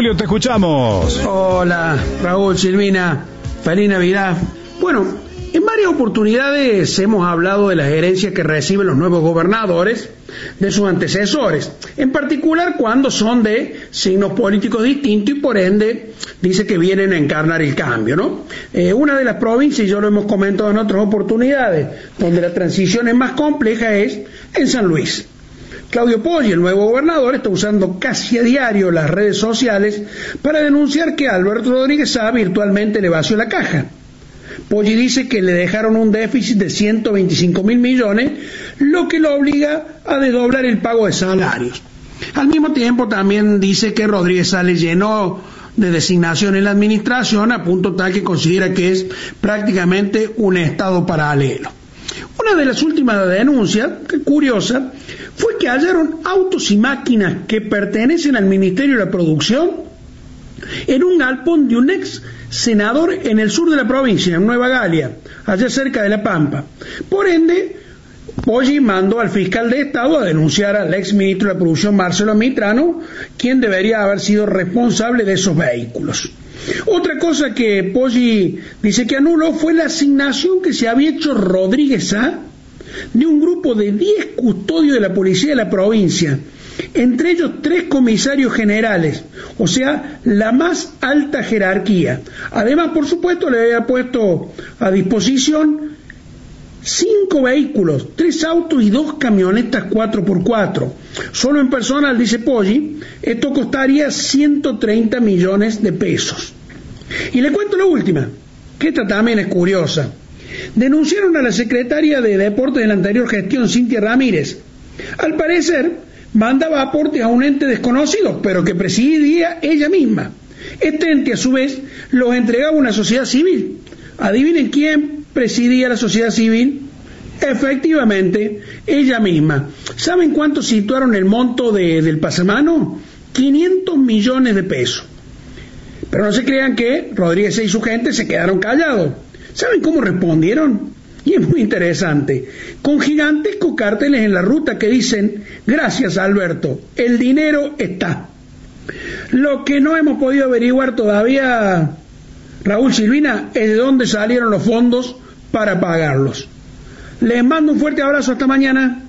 Julio, te escuchamos. Hola, Raúl, Silvina, feliz Navidad. Bueno, en varias oportunidades hemos hablado de las herencias que reciben los nuevos gobernadores de sus antecesores, en particular cuando son de signos políticos distintos y por ende dice que vienen a encarnar el cambio, ¿no? Eh, una de las provincias, y yo lo hemos comentado en otras oportunidades, donde la transición es más compleja es en San Luis. Claudio Poggi, el nuevo gobernador, está usando casi a diario las redes sociales para denunciar que Alberto Rodríguez Sá virtualmente le vació la caja. Poggi dice que le dejaron un déficit de 125 mil millones, lo que lo obliga a desdoblar el pago de salarios. Al mismo tiempo también dice que Rodríguez Sá le llenó de designación en la administración a punto tal que considera que es prácticamente un estado paralelo. Una de las últimas denuncias, curiosa, fue que hallaron autos y máquinas que pertenecen al Ministerio de la Producción en un galpón de un ex senador en el sur de la provincia, en Nueva Galia, allá cerca de La Pampa. Por ende, Poggi mandó al fiscal de Estado a denunciar al ex ministro de Producción, Marcelo Mitrano, quien debería haber sido responsable de esos vehículos. Otra cosa que Poggi dice que anuló fue la asignación que se había hecho Rodríguez A de un grupo de 10 custodios de la policía de la provincia, entre ellos tres comisarios generales, o sea, la más alta jerarquía. Además, por supuesto, le había puesto a disposición cinco vehículos, tres autos y dos camionetas 4x4. Solo en personal, dice Poggi, esto costaría 130 millones de pesos. Y le cuento la última, que esta también es curiosa denunciaron a la secretaria de Deportes de la anterior gestión, Cintia Ramírez. Al parecer, mandaba aportes a un ente desconocido, pero que presidía ella misma. Este ente, a su vez, los entregaba a una sociedad civil. Adivinen quién presidía la sociedad civil. Efectivamente, ella misma. ¿Saben cuánto situaron el monto del pasamano? 500 millones de pesos. Pero no se crean que Rodríguez y su gente se quedaron callados. ¿Saben cómo respondieron? Y es muy interesante. Con gigantescos carteles en la ruta que dicen, gracias Alberto, el dinero está. Lo que no hemos podido averiguar todavía, Raúl Silvina, es de dónde salieron los fondos para pagarlos. Les mando un fuerte abrazo hasta mañana.